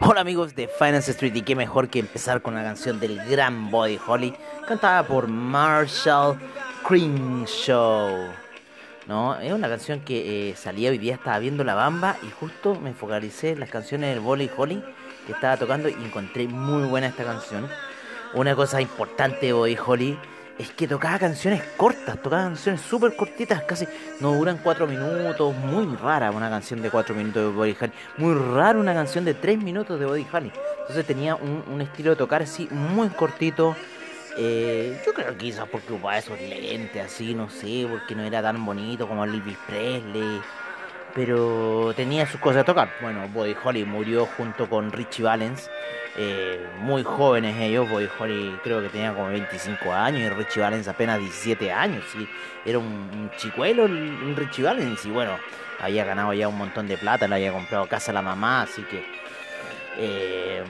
Hola amigos de Finance Street y qué mejor que empezar con una canción del gran Body Holly cantada por Marshall Crenshaw. ¿no? Es una canción que eh, salía hoy día, estaba viendo La Bamba y justo me focalicé en las canciones del Body Holly que estaba tocando y encontré muy buena esta canción. Una cosa importante Body Holly es que tocaba canciones cortas, tocaba canciones súper cortitas, casi no duran cuatro minutos, muy rara una canción de cuatro minutos de Body Holly, muy rara una canción de tres minutos de Body Holly. Entonces tenía un, estilo de tocar así muy cortito. Eh, yo creo que quizás porque ocupaba esos lentes así, no sé, porque no era tan bonito como Elvis Presley. Pero tenía sus cosas a tocar. Bueno, Body Holly murió junto con Richie Valens eh, muy jóvenes ellos, Holly creo que tenía como 25 años y Richie Valens apenas 17 años, ¿sí? era un, chicuelo el, Richie Valens y bueno, había ganado ya un montón de plata, le había comprado casa a la mamá, así que eh,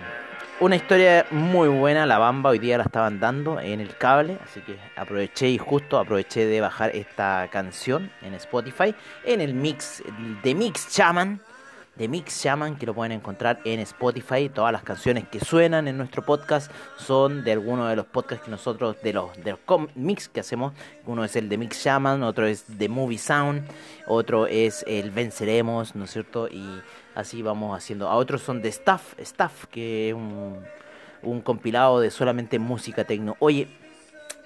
una historia muy buena, la bamba hoy día la estaban dando en el cable, así que aproveché y justo aproveché de bajar esta canción en Spotify, en el mix de Mix Chaman de Mix Shaman que lo pueden encontrar en Spotify. Todas las canciones que suenan en nuestro podcast son de alguno de los podcasts que nosotros, de los, de los mix que hacemos. Uno es el de Mix Shaman, otro es de Movie Sound, otro es el Venceremos, ¿no es cierto? Y así vamos haciendo. A otros son de Staff, Staff, que es un, un compilado de solamente música tecno. Oye,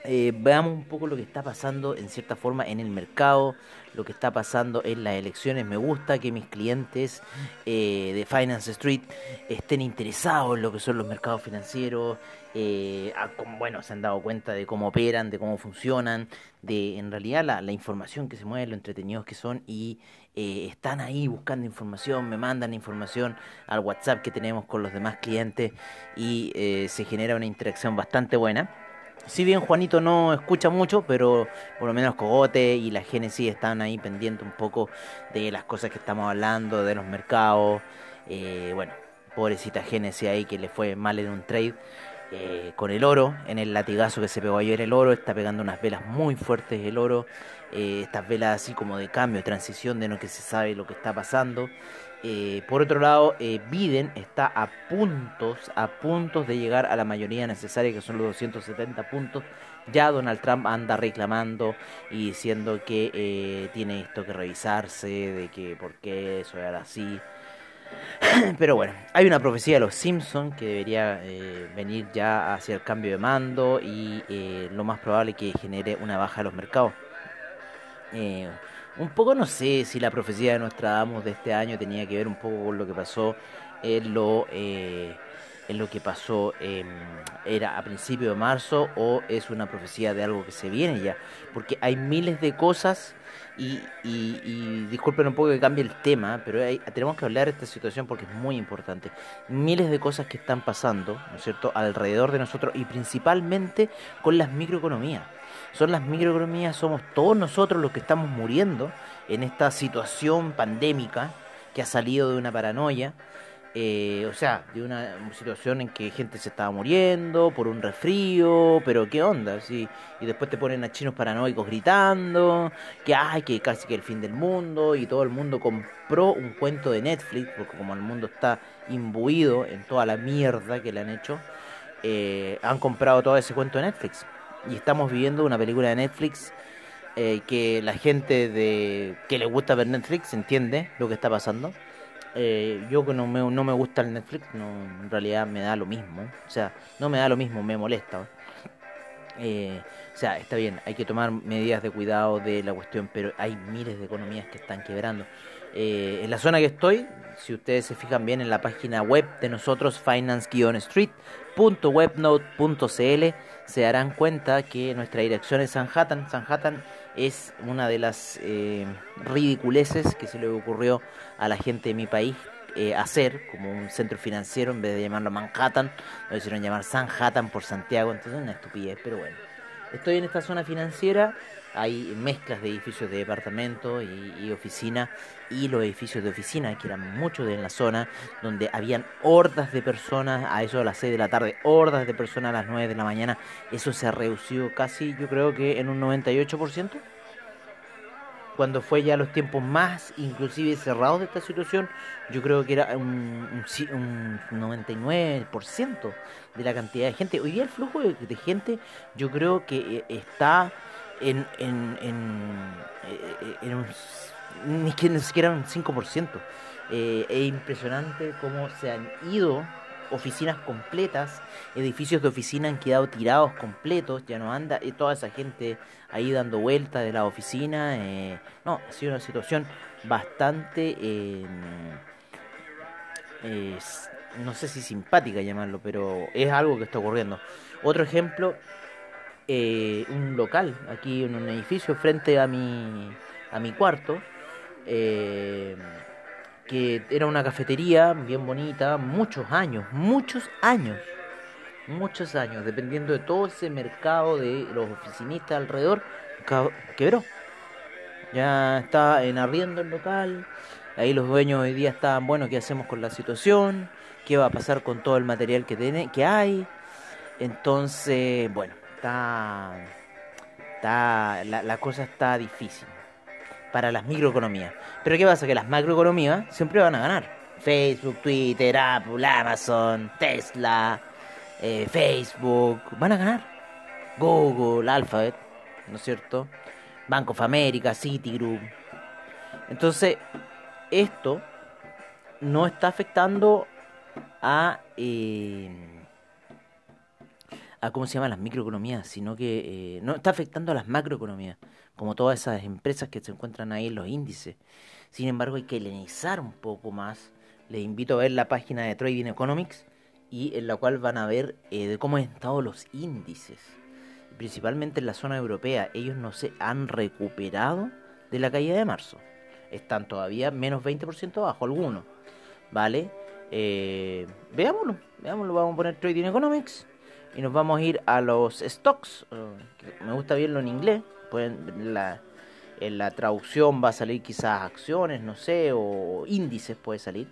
eh, veamos un poco lo que está pasando en cierta forma en el mercado, lo que está pasando en las elecciones. Me gusta que mis clientes eh, de Finance Street estén interesados en lo que son los mercados financieros. Eh, bueno, se han dado cuenta de cómo operan, de cómo funcionan, de en realidad la, la información que se mueve, lo entretenidos que son y están ahí buscando información, me mandan información al WhatsApp que tenemos con los demás clientes y se genera una interacción bastante buena. Si bien Juanito no escucha mucho, pero por lo menos Cogote y la Génesis están ahí pendientes un poco de las cosas que estamos hablando, de los mercados. Eh, bueno, pobrecita Génesis ahí que le fue mal en un trade. Eh, con el oro, en el latigazo que se pegó ayer el oro, está pegando unas velas muy fuertes el oro, eh, estas velas así como de cambio, transición de lo que se sabe lo que está pasando. Eh, por otro lado, eh, Biden está a puntos, a puntos de llegar a la mayoría necesaria, que son los 270 puntos. Ya Donald Trump anda reclamando y diciendo que eh, tiene esto que revisarse, de que por qué eso era así. Pero bueno, hay una profecía de los Simpsons que debería venir ya hacia el cambio de mando y lo más probable que genere una baja de los mercados un poco no sé si la profecía de Nostradamus de este año tenía que ver un poco con lo que pasó en lo, eh, en lo que pasó era a principio de marzo o es una profecía de algo que se viene ya. Porque hay miles de cosas y, y, disculpen un poco que cambie el tema, pero tenemos que hablar de esta situación porque es muy importante. Miles de cosas que están pasando, ¿no es cierto?, alrededor de nosotros y principalmente con las microeconomías son las microeconomías, somos todos nosotros los que estamos muriendo en esta situación pandémica que ha salido de una paranoia, eh, o sea, de una situación en que gente se estaba muriendo por un resfrío, pero qué onda, ¿sí? y después te ponen a chinos paranoicos gritando que hay que casi que el fin del mundo y todo el mundo compró un cuento de Netflix, porque como el mundo está imbuido en toda la mierda que le han hecho, eh, han comprado todo ese cuento de Netflix y estamos viviendo una película de Netflix eh, que la gente de que le gusta ver Netflix entiende lo que está pasando. Eh, yo que no me, no me gusta el Netflix, no, en realidad me da lo mismo. O sea, no me da lo mismo, me molesta. Eh, o sea, está bien, hay que tomar medidas de cuidado de la cuestión, pero hay miles de economías que están quebrando. Eh, en la zona que estoy, si ustedes se fijan bien en la página web de nosotros, finance-street.webnote.cl, se darán cuenta que nuestra dirección es Sanhattan. Sanhattan es una de las eh, ridiculeces que se le ocurrió a la gente de mi país eh, hacer como un centro financiero en vez de llamarlo Manhattan, lo hicieron llamar Sanhattan por Santiago, entonces es una estupidez, pero bueno. Estoy en esta zona financiera, hay mezclas de edificios de departamento y, oficina, y los edificios de oficina, que eran muchos en la zona, donde habían hordas de personas a eso de las 6 de la tarde, hordas de personas a las 9 de la mañana, eso se ha reducido casi, yo creo que en un 98% cuando fue ya los tiempos más inclusive cerrados de esta situación, yo creo que era un, un, 99% de la cantidad de gente. Hoy día el flujo de, gente yo creo que eh, está eh, en un, ni, ni siquiera un 5%. Eh, es impresionante cómo se han ido oficinas completas, edificios de oficina han quedado tirados completos, ya no anda y toda esa gente ahí dando vueltas de la oficina. Eh, no, ha sido una situación bastante, eh, no sé si simpática llamarlo, pero es algo que está ocurriendo. Otro ejemplo, eh, un local aquí en un edificio frente a mi, a mi cuarto. Eh, que era una cafetería bien bonita, muchos años, muchos años, muchos años, dependiendo de todo ese mercado de los oficinistas alrededor, quebró. Ya está en arriendo el local, ahí los dueños hoy día estaban, bueno, ¿qué hacemos con la situación? ¿Qué va a pasar con todo el material que, tiene, que hay? Entonces, bueno, está, está la, la cosa está difícil para las microeconomías. Pero ¿qué pasa? Que las macroeconomías siempre van a ganar. Facebook, Twitter, Apple, Amazon, Tesla, eh, Facebook, van a ganar. Google, Alphabet, ¿no es cierto? Bank of America, Citigroup. Entonces, esto no está afectando a... Eh, a cómo se llaman las microeconomías, sino que eh, no está afectando a las macroeconomías, como todas esas empresas que se encuentran ahí en los índices. Sin embargo, hay que analizar un poco más. Les invito a ver la página de Trading Economics y en la cual van a ver eh, de cómo han estado los índices, principalmente en la zona europea. Ellos no se han recuperado de la caída de marzo. Están todavía menos 20% abajo, algunos. ¿Vale? Eh, veámoslo, veámoslo. Vamos a poner Trading Economics y nos vamos a ir a los stocks. me gusta verlo en inglés. Pueden, la, en la traducción va a salir quizás acciones, no sé, o índices puede salir.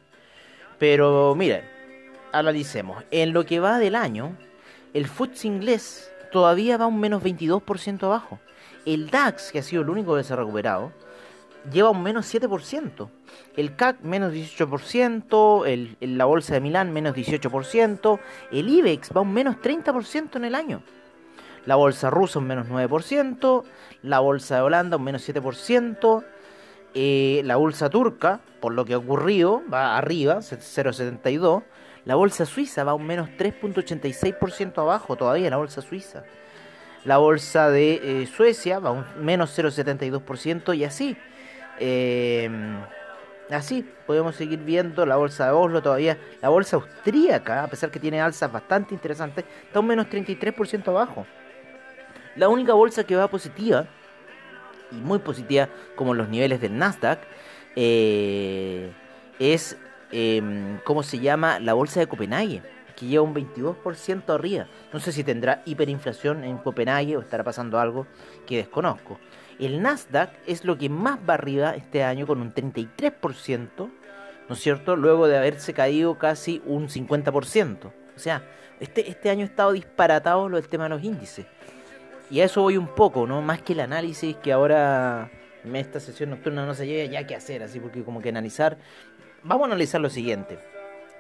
Pero miren, analicemos. En lo que va del año, el FTSE inglés todavía va un menos 22% abajo. El DAX, que ha sido el único que se ha recuperado, lleva un menos 7%. El CAC menos 18%, el, la bolsa de Milán menos 18%, el IBEX va un menos 30% en el año. La bolsa rusa un menos 9%, la bolsa de Holanda un menos 7%, eh, la bolsa turca, por lo que ha ocurrido, va arriba, 0,72%, la bolsa suiza va un menos 3,86% abajo todavía, la bolsa suiza. La bolsa de eh, Suecia va un menos 0,72% y así. Eh, así podemos seguir viendo la bolsa de Oslo todavía. La bolsa austríaca, a pesar que tiene alzas bastante interesantes, está un menos 33% abajo. La única bolsa que va positiva, y muy positiva como los niveles del Nasdaq, eh, es, em, ¿cómo se llama? La bolsa de Copenhague, que lleva un 22% arriba. No sé si tendrá hiperinflación en Copenhague o estará pasando algo que desconozco. El Nasdaq es lo que más va arriba este año con un 33%, ¿no es cierto? Luego de haberse caído casi un 50%. O sea, este, este año ha estado disparatado lo del tema de los índices. Y a eso voy un poco, ¿no? Más que el análisis que ahora esta sesión nocturna no se lleve ya que hacer, así porque como que analizar... Vamos a analizar lo siguiente.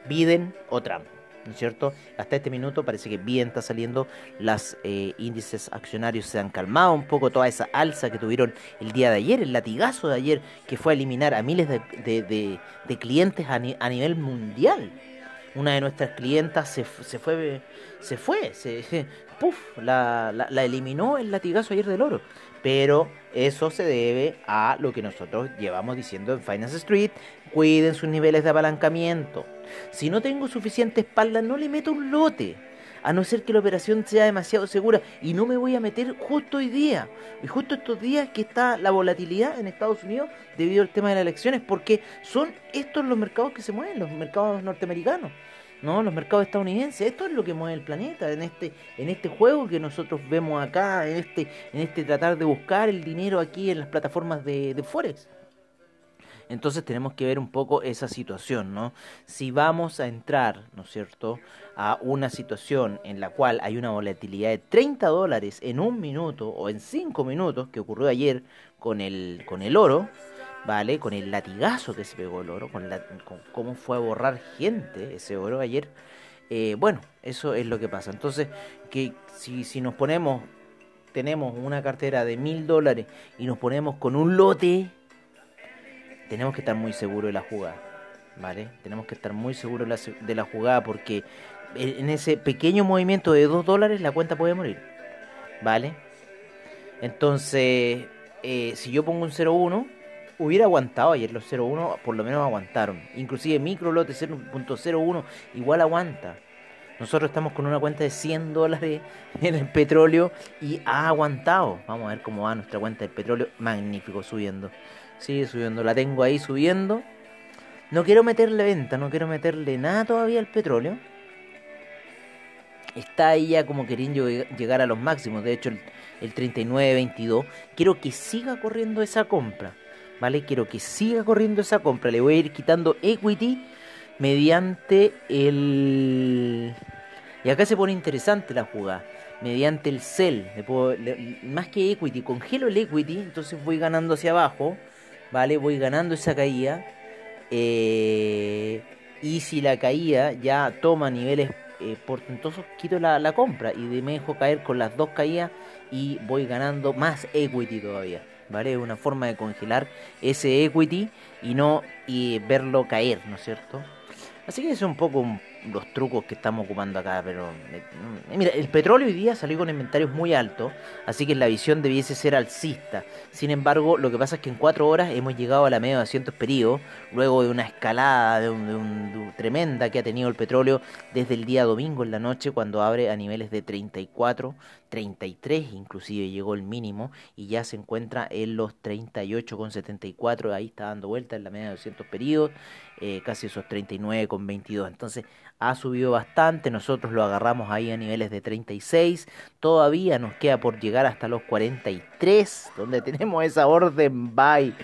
Biden o Trump. ¿No es cierto? Hasta este minuto parece que bien está saliendo, los eh, índices accionarios se han calmado un poco, toda esa alza que tuvieron el día de ayer, el latigazo de ayer que fue a eliminar a miles de, clientes a, nivel mundial. Una de nuestras clientas se, se fue, se fue, se, puff, la, la, eliminó el latigazo ayer del oro. Pero eso se debe a lo que nosotros llevamos diciendo en Finance Street, cuiden sus niveles de apalancamiento. Si no tengo suficiente espalda, no le meto un lote a no ser que la operación sea demasiado segura. Y no me voy a meter justo hoy día, y justo estos días que está la volatilidad en Estados Unidos debido al tema de las elecciones, porque son estos los mercados que se mueven, los mercados norteamericanos. ¿no? los mercados estadounidenses, esto es lo que mueve el planeta en este en este juego que nosotros vemos acá, en este en este tratar de buscar el dinero aquí en las plataformas de, de forex. Entonces tenemos que ver un poco esa situación, ¿no? Si vamos a entrar, ¿no es cierto?, a una situación en la cual hay una volatilidad de 30 dólares en un minuto o en 5 minutos, que ocurrió ayer con el, con el oro, ¿vale? Con el latigazo que se pegó el oro, con, la, cómo fue a borrar gente ese oro ayer. Eh, bueno, eso es lo que pasa. Entonces, que si, si nos ponemos, tenemos una cartera de mil dólares y nos ponemos con un lote tenemos que estar muy seguros de la jugada, ¿vale? Tenemos que estar muy seguros de la jugada porque en ese pequeño movimiento de 2 dólares la cuenta puede morir, ¿vale? Entonces, eh, si yo pongo un 0.1, hubiera aguantado ayer los 0.1, por lo menos aguantaron. Inclusive micro lote 0.01 igual aguanta. Nosotros estamos con una cuenta de 100 dólares en el petróleo y ha aguantado. Vamos a ver cómo va nuestra cuenta del petróleo. Magnífico, subiendo. Sigue subiendo, la tengo ahí subiendo. No quiero meterle venta, no quiero meterle nada todavía al petróleo. Está ahí ya como queriendo llegar a los máximos, de hecho el, el 39.22. Quiero que siga corriendo esa compra, ¿vale? Quiero que siga corriendo esa compra. Le voy a ir quitando equity mediante el... Y acá se pone interesante la jugada. Mediante el sell. más que equity, congelo el equity, entonces voy ganando hacia abajo ¿vale? Voy ganando esa caída. Eh, y si la caída ya toma niveles eh, portentosos, quito la, compra y me dejo caer con las dos caídas y voy ganando más equity todavía. ¿Vale? Es una forma de congelar ese equity y no y verlo caer, ¿no es cierto? Así que es un poco los trucos que estamos ocupando acá, pero eh, mira, el petróleo hoy día salió con inventarios muy altos, así que la visión debiese ser alcista. Sin embargo, lo que pasa es que en cuatro horas hemos llegado a la media de 200 periodos, luego de una escalada de un, tremenda que ha tenido el petróleo desde el día domingo en la noche, cuando abre a niveles de 34, 33 inclusive llegó el mínimo y ya se encuentra en los 38,74, ahí está dando vuelta en la media de 200 periodos, eh, casi esos 39,22. Entonces, ha subido bastante, nosotros lo agarramos ahí a niveles de 36, todavía nos queda por llegar hasta los 43, donde tenemos esa orden buy,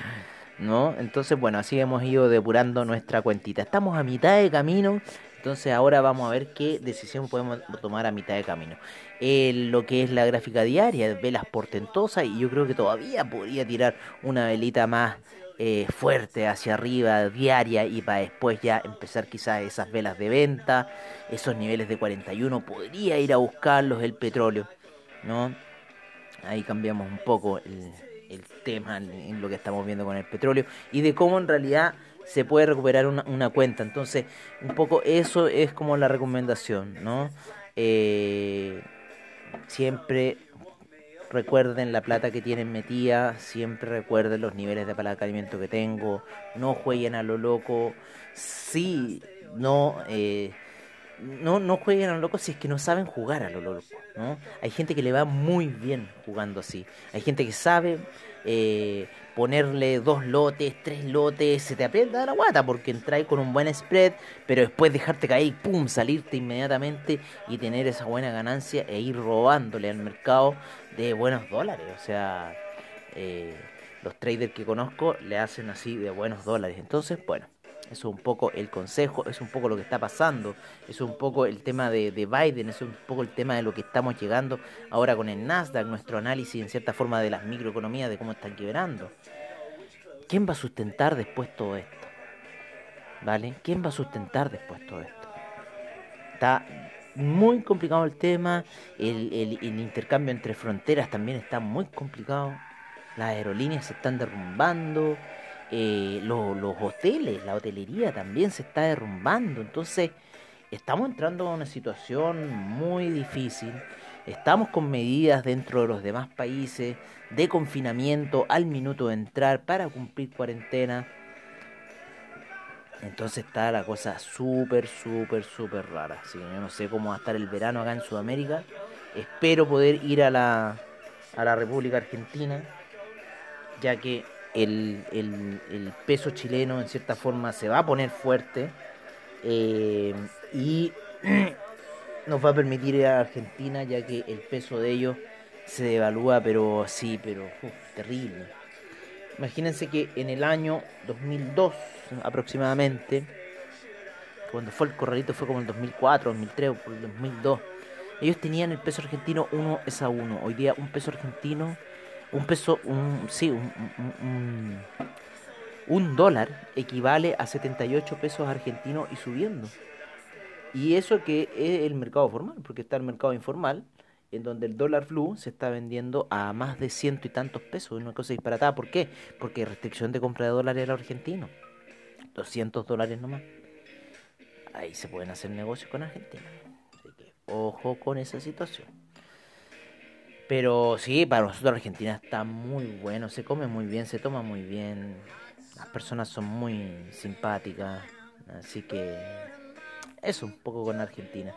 ¿no? Entonces, bueno, así hemos ido depurando nuestra cuentita. Estamos a mitad de camino, entonces ahora vamos a ver qué decisión podemos tomar a mitad de camino. lo que es la gráfica diaria, velas portentosas, y yo creo que todavía podría tirar una velita más eh, fuerte hacia arriba, diaria, y para después ya empezar quizás esas velas de venta, esos niveles de 41, podría ir a buscarlos el petróleo, ¿no? Ahí cambiamos un poco el, tema en, lo que estamos viendo con el petróleo y de cómo en realidad se puede recuperar una, una cuenta. Entonces, un poco eso es como la recomendación, ¿no? Eh, siempre Recuerden la plata que tienen metida, siempre recuerden los niveles de apalancamiento que tengo, no jueguen a lo loco, sí, no, eh, no, no jueguen a lo loco si es que no saben jugar a lo loco, ¿no? Hay gente que le va muy bien jugando así, hay gente que sabe eh, ponerle dos lotes, tres lotes, se te aprieta la guata porque entráis con un buen spread, pero después dejarte caer y pum, salirte inmediatamente y tener esa buena ganancia e ir robándole al mercado de buenos dólares. O sea, eh, los traders que conozco le hacen así de buenos dólares. Entonces, bueno. Es un poco el consejo, es un poco lo que está pasando, es un poco el tema de, Biden, es un poco el tema de lo que estamos llegando ahora con el Nasdaq, nuestro análisis en cierta forma de las microeconomías, de cómo están quebrando. ¿Quién va a sustentar después todo esto? ¿Vale? ¿Quién va a sustentar después todo esto? Está muy complicado el tema, el, el intercambio entre fronteras también está muy complicado, las aerolíneas se están derrumbando, eh, los hoteles, la hotelería también se está derrumbando. Entonces, estamos entrando a una situación muy difícil. Estamos con medidas dentro de los demás países de confinamiento al minuto de entrar para cumplir cuarentena. Entonces está la cosa súper, súper, súper rara. Así yo no sé cómo va a estar el verano acá en Sudamérica. Espero poder ir a la, a la República Argentina, ya que el, el, peso chileno en cierta forma se va a poner fuerte eh, y nos va a permitir ir a Argentina, ya que el peso de ellos se devalúa, pero sí, pero terrible. Imagínense que en el año 2002 aproximadamente, cuando fue el corralito fue como el 2004, 2003 o el 2002, ellos tenían el peso argentino 1 es a 1. Hoy día un peso argentino, un peso, un, sí, un, un, un dólar equivale a 78 pesos argentinos y subiendo. Y eso que es el mercado formal, porque está el mercado informal, en donde el dólar blue se está vendiendo a más de ciento y tantos pesos, una cosa disparatada. ¿Por qué? Porque restricción de compra de dólares al argentino. 200 dólares nomás. Ahí se pueden hacer negocios con Argentina. Así que ojo con esa situación. Pero sí, para nosotros Argentina está muy bueno, se come muy bien, se toma muy bien. Las personas son muy simpáticas. Así que eso un poco con Argentina.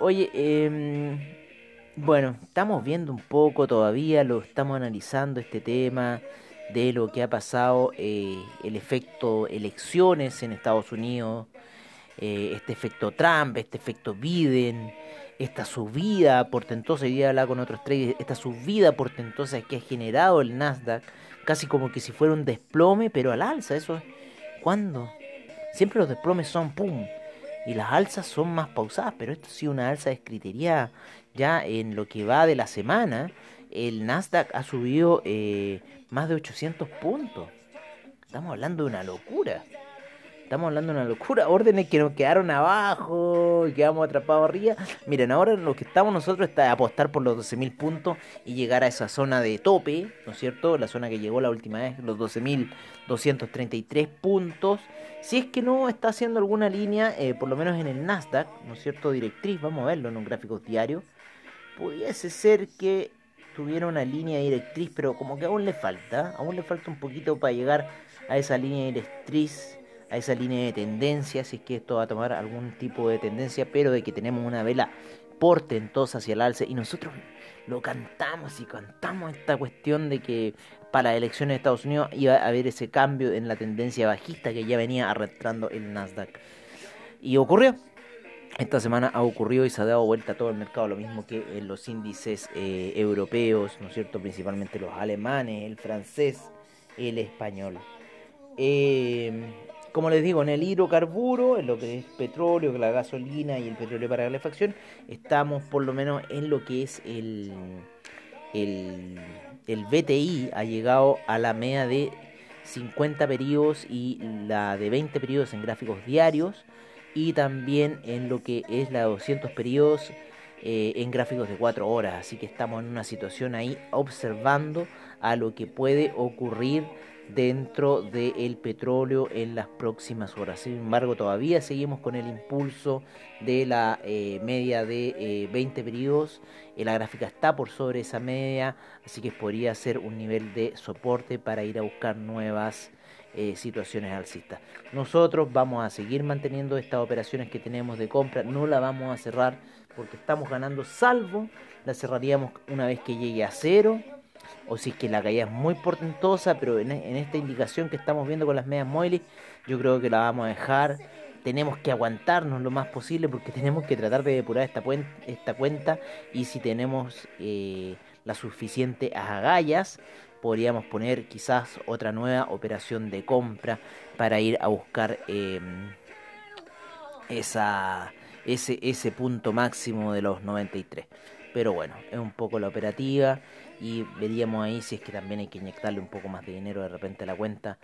Oye, eh, bueno, estamos viendo un poco todavía, lo estamos analizando este tema de lo que ha pasado, eh, el efecto elecciones en Estados Unidos, eh, este efecto Trump, este efecto Biden, esta subida portentosa, y hablar con otros traders, esta subida portentosa que ha generado el Nasdaq, casi como que si fuera un desplome, pero al alza, eso es, ¿cuándo? Siempre los desplomes son pum, y las alzas son más pausadas, pero esto sí una alza descriteria ya en lo que va de la semana, el Nasdaq ha subido eh, más de 800 puntos. Estamos hablando de una locura. Estamos hablando de una locura. Órdenes que nos quedaron abajo y quedamos atrapados arriba. Miren, ahora lo que estamos nosotros está apostar por los 12.000 puntos y llegar a esa zona de tope, ¿no es cierto? La zona que llegó la última vez, los 12.233 puntos. Si es que no está haciendo alguna línea, eh, por lo menos en el Nasdaq, ¿no es cierto? Directriz, vamos a verlo en un gráfico diario pudiese ser que tuviera una línea directriz, pero como que aún le falta, aún le falta un poquito para llegar a esa línea directriz, a esa línea de tendencia, si es que esto va a tomar algún tipo de tendencia, pero de que tenemos una vela portentosa hacia el alce y nosotros lo cantamos y cantamos esta cuestión de que para las elecciones de Estados Unidos iba a haber ese cambio en la tendencia bajista que ya venía arrastrando el Nasdaq. Y ocurrió, esta semana ha ocurrido y se ha dado vuelta todo el mercado, lo mismo que en los índices eh, europeos, ¿no es cierto? Principalmente los alemanes, el francés, el español. Em, como les digo, en el hidrocarburo, en lo que es petróleo, la gasolina y el petróleo para calefacción, estamos por lo menos en lo que es el, el, el BTI, ha llegado a la media de 50 periodos y la de 20 periodos en gráficos diarios y también en lo que es la 200 periodos eh, en gráficos de 4 horas. Así que estamos en una situación ahí observando a lo que puede ocurrir dentro del petróleo en las próximas horas. Sin embargo, todavía seguimos con el impulso de la eh, media de 20 eh, periodos. la gráfica está por sobre esa media, así que podría ser un nivel de soporte para ir a buscar nuevas eh, situaciones alcistas. Nosotros vamos a seguir manteniendo estas operaciones que tenemos de compra, no la vamos a cerrar porque estamos ganando, salvo la cerraríamos una vez que llegue a cero o si es que la caída es muy portentosa, pero en, esta indicación que estamos viendo con las medias móviles, yo creo que la vamos a dejar. Tenemos que aguantarnos lo más posible porque tenemos que tratar de depurar esta, cuenta y si tenemos eh, la suficiente agallas, podríamos poner quizás otra nueva operación de compra para ir a buscar em, ese punto máximo de los 93. Pero bueno, es un poco la operativa y veríamos ahí si es que también hay que inyectarle un poco más de dinero de repente a la cuenta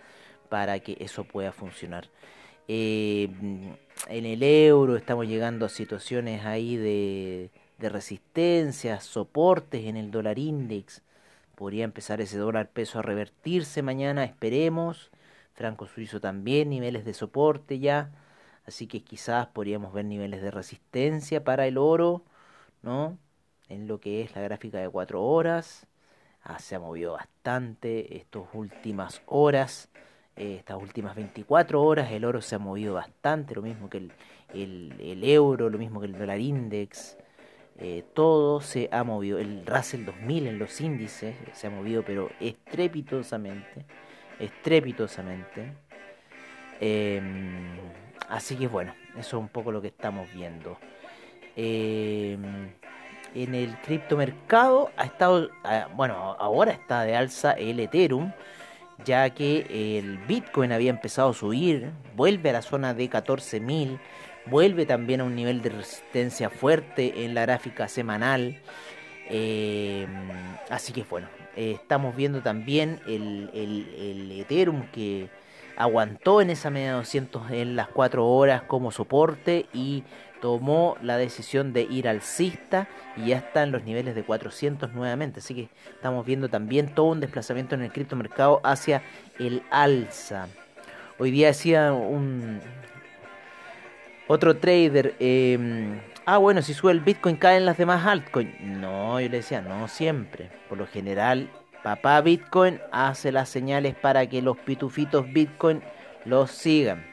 para que eso pueda funcionar. Em, en el euro estamos llegando a situaciones ahí de, de resistencia, soportes en el dólar index Podría empezar ese dólar peso a revertirse mañana, esperemos. Franco suizo también, niveles de soporte ya. Así que quizás podríamos ver niveles de resistencia para el oro, ¿no? En lo que es la gráfica de 4 horas. Ah, se ha movido bastante estas últimas horas. Eh, estas últimas 24 horas el oro se ha movido bastante, lo mismo que el, el, euro, lo mismo que el dólar index. Eh, todo se ha movido. El Russell 2000 en los índices se ha movido, pero estrepitosamente. Estrepitosamente. Em, así que bueno, eso es un poco lo que estamos viendo. Em, en el criptomercado ha estado, ah, bueno, ahora está de alza el Ethereum, ya que el Bitcoin había empezado a subir, vuelve a la zona de 14.000, vuelve también a un nivel de resistencia fuerte en la gráfica semanal. Em, así que bueno, eh, estamos viendo también el, Ethereum que aguantó en esa media 200 en las 4 horas como soporte y tomó la decisión de ir alcista y ya está en los niveles de 400 nuevamente. Así que estamos viendo también todo un desplazamiento en el criptomercado hacia el alza. Hoy día decía un otro trader, em, ah bueno, si sube el Bitcoin caen las demás altcoins. No, yo le decía, no siempre. Por lo general Papá Bitcoin hace las señales para que los pitufitos Bitcoin los sigan.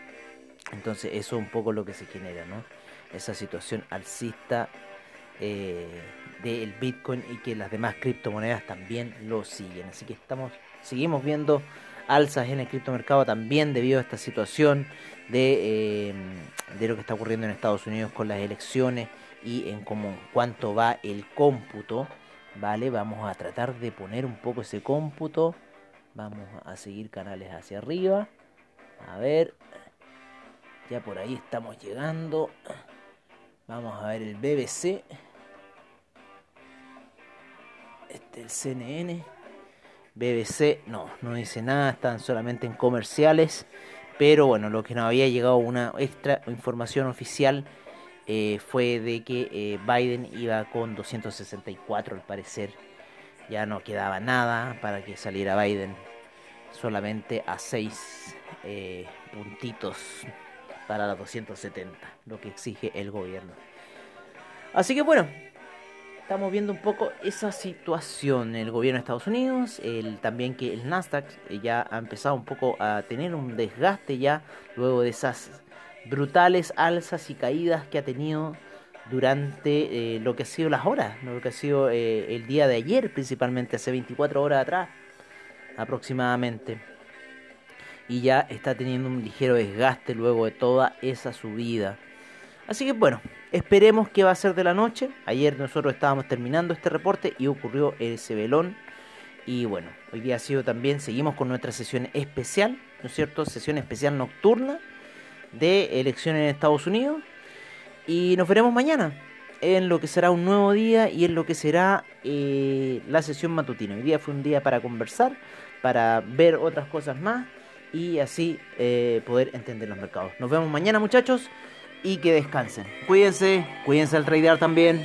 Entonces eso es un poco lo que se genera, ¿no? Esa situación alcista eh, del Bitcoin y que las demás criptomonedas también lo siguen. Así que estamos, seguimos viendo alzas en el criptomercado también debido a esta situación de, eh, de lo que está ocurriendo en Estados Unidos con las elecciones y en cómo, cuánto va el cómputo Vale, vamos a tratar de poner un poco ese cómputo. Vamos a seguir canales hacia arriba. A ver. Ya por ahí estamos llegando. Vamos a ver el BBC. Este el CNN. BBC, no, no dice nada, están solamente en comerciales. Pero bueno, lo que nos había llegado una extra información oficial eh, fue de que eh, Biden iba con 264 al parecer. Ya no quedaba nada para que saliera Biden. Solamente a 6 eh, puntitos para los 270, lo que exige el gobierno. Así que bueno, estamos viendo un poco esa situación. El gobierno de Estados Unidos, el, también que el Nasdaq ya ha empezado un poco a tener un desgaste ya luego de esas brutales alzas y caídas que ha tenido durante eh, lo que ha sido las horas, lo que ha sido eh, el día de ayer, principalmente hace 24 horas atrás aproximadamente. Y ya está teniendo un ligero desgaste luego de toda esa subida. Así que bueno, esperemos que va a ser de la noche. Ayer nosotros estábamos terminando este reporte y ocurrió ese velón. Y bueno, hoy día ha sido también, seguimos con nuestra sesión especial, ¿no es cierto? Sesión especial nocturna de elecciones en Estados Unidos. Y nos veremos mañana en lo que será un nuevo día y en lo que será eh, la sesión matutina. Hoy día fue un día para conversar, para ver otras cosas más y así eh, poder entender los mercados. Nos vemos mañana muchachos y que descansen. Cuídense, cuídense al tradear también.